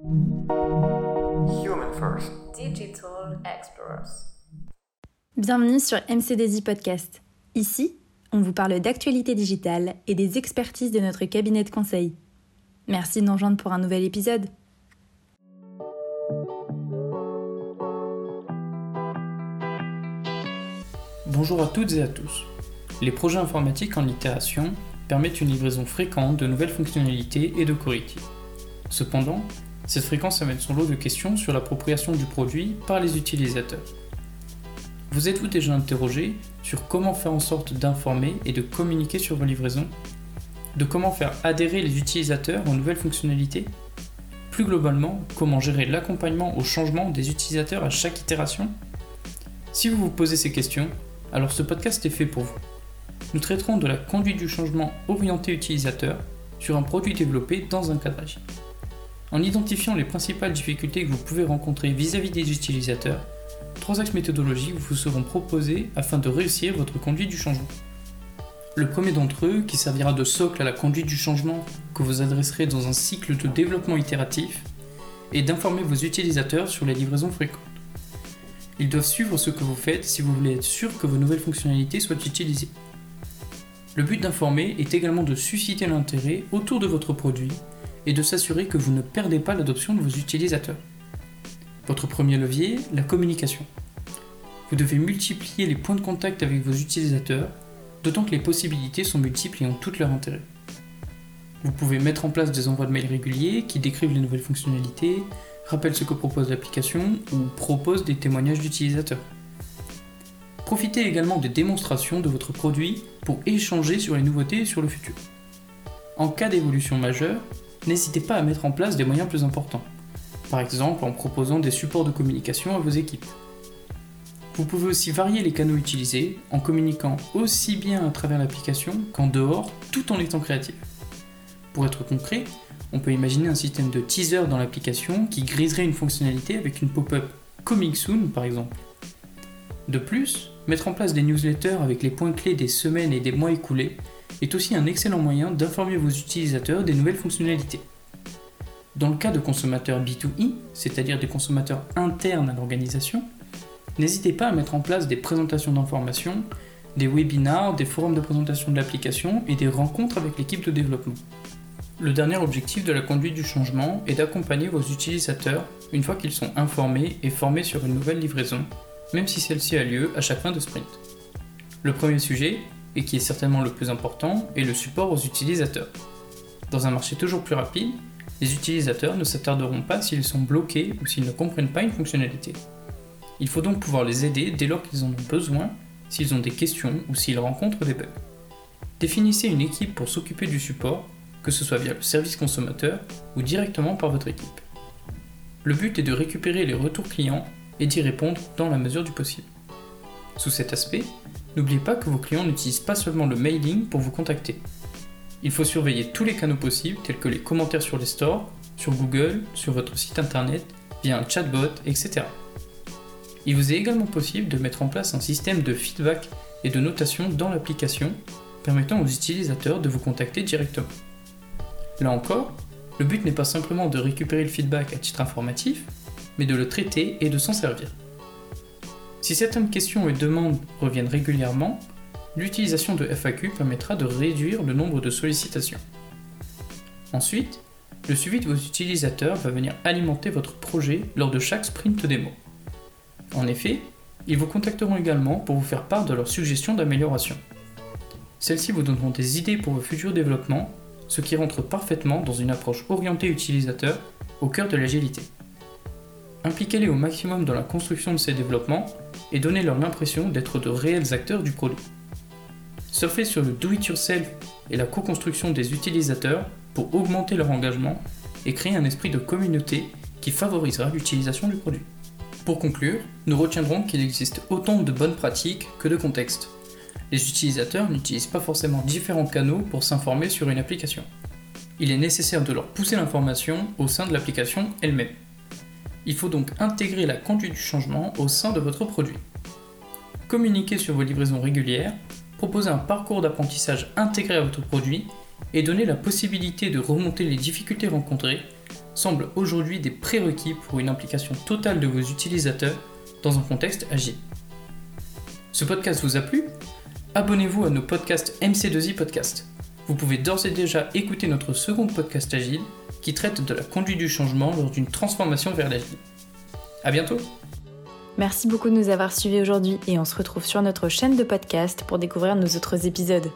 Human First. Digital Explorers. Bienvenue sur MCDZ Podcast. Ici, on vous parle d'actualité digitale et des expertises de notre cabinet de conseil. Merci de nous rejoindre pour un nouvel épisode. Bonjour à toutes et à tous. Les projets informatiques en itération permettent une livraison fréquente de nouvelles fonctionnalités et de correctifs. Cependant, cette fréquence amène son lot de questions sur l'appropriation du produit par les utilisateurs. Vous êtes-vous déjà interrogé sur comment faire en sorte d'informer et de communiquer sur vos livraisons? De comment faire adhérer les utilisateurs aux nouvelles fonctionnalités? Plus globalement, comment gérer l'accompagnement au changement des utilisateurs à chaque itération? Si vous vous posez ces questions, alors ce podcast est fait pour vous. Nous traiterons de la conduite du changement orienté utilisateur sur un produit développé dans un cadre agile. En identifiant les principales difficultés que vous pouvez rencontrer vis-à-vis des utilisateurs, trois axes méthodologiques vous seront proposés afin de réussir votre conduite du changement. Le premier d'entre eux, qui servira de socle à la conduite du changement que vous adresserez dans un cycle de développement itératif, est d'informer vos utilisateurs sur les livraisons fréquentes. Ils doivent suivre ce que vous faites si vous voulez être sûr que vos nouvelles fonctionnalités soient utilisées. Le but d'informer est également de susciter l'intérêt autour de votre produit et de s'assurer que vous ne perdez pas l'adoption de vos utilisateurs. Votre premier levier, la communication. Vous devez multiplier les points de contact avec vos utilisateurs, d'autant que les possibilités sont multiples et ont toutes leur intérêt. Vous pouvez mettre en place des envois de mails réguliers qui décrivent les nouvelles fonctionnalités, rappellent ce que propose l'application ou proposent des témoignages d'utilisateurs. Profitez également des démonstrations de votre produit pour échanger sur les nouveautés et sur le futur. En cas d'évolution majeure, n'hésitez pas à mettre en place des moyens plus importants, par exemple en proposant des supports de communication à vos équipes. Vous pouvez aussi varier les canaux utilisés en communiquant aussi bien à travers l'application qu'en dehors tout en étant créatif. Pour être concret, on peut imaginer un système de teaser dans l'application qui griserait une fonctionnalité avec une pop-up Coming Soon par exemple. De plus, mettre en place des newsletters avec les points clés des semaines et des mois écoulés est aussi un excellent moyen d'informer vos utilisateurs des nouvelles fonctionnalités. Dans le cas de consommateurs B2E, c'est-à-dire des consommateurs internes à l'organisation, n'hésitez pas à mettre en place des présentations d'informations, des webinars, des forums de présentation de l'application et des rencontres avec l'équipe de développement. Le dernier objectif de la conduite du changement est d'accompagner vos utilisateurs une fois qu'ils sont informés et formés sur une nouvelle livraison, même si celle-ci a lieu à chaque fin de sprint. Le premier sujet et qui est certainement le plus important, est le support aux utilisateurs. Dans un marché toujours plus rapide, les utilisateurs ne s'attarderont pas s'ils sont bloqués ou s'ils ne comprennent pas une fonctionnalité. Il faut donc pouvoir les aider dès lors qu'ils en ont besoin, s'ils ont des questions ou s'ils rencontrent des bugs. Définissez une équipe pour s'occuper du support, que ce soit via le service consommateur ou directement par votre équipe. Le but est de récupérer les retours clients et d'y répondre dans la mesure du possible. Sous cet aspect, N'oubliez pas que vos clients n'utilisent pas seulement le mailing pour vous contacter. Il faut surveiller tous les canaux possibles tels que les commentaires sur les stores, sur Google, sur votre site internet, via un chatbot, etc. Il vous est également possible de mettre en place un système de feedback et de notation dans l'application permettant aux utilisateurs de vous contacter directement. Là encore, le but n'est pas simplement de récupérer le feedback à titre informatif, mais de le traiter et de s'en servir. Si certaines questions et demandes reviennent régulièrement, l'utilisation de FAQ permettra de réduire le nombre de sollicitations. Ensuite, le suivi de vos utilisateurs va venir alimenter votre projet lors de chaque sprint démo. En effet, ils vous contacteront également pour vous faire part de leurs suggestions d'amélioration. Celles-ci vous donneront des idées pour vos futurs développements, ce qui rentre parfaitement dans une approche orientée utilisateur au cœur de l'agilité. Impliquez-les au maximum dans la construction de ces développements et donnez-leur l'impression d'être de réels acteurs du produit. Surfez sur le do-it-yourself et la co-construction des utilisateurs pour augmenter leur engagement et créer un esprit de communauté qui favorisera l'utilisation du produit. Pour conclure, nous retiendrons qu'il existe autant de bonnes pratiques que de contextes. Les utilisateurs n'utilisent pas forcément différents canaux pour s'informer sur une application. Il est nécessaire de leur pousser l'information au sein de l'application elle-même. Il faut donc intégrer la conduite du changement au sein de votre produit. Communiquer sur vos livraisons régulières, proposer un parcours d'apprentissage intégré à votre produit et donner la possibilité de remonter les difficultés rencontrées semblent aujourd'hui des prérequis pour une implication totale de vos utilisateurs dans un contexte agile. Ce podcast vous a plu? Abonnez-vous à nos podcasts MC2I Podcast. Vous pouvez d'ores et déjà écouter notre second podcast agile qui traite de la conduite du changement lors d'une transformation vers l'agile. A bientôt Merci beaucoup de nous avoir suivis aujourd'hui et on se retrouve sur notre chaîne de podcast pour découvrir nos autres épisodes.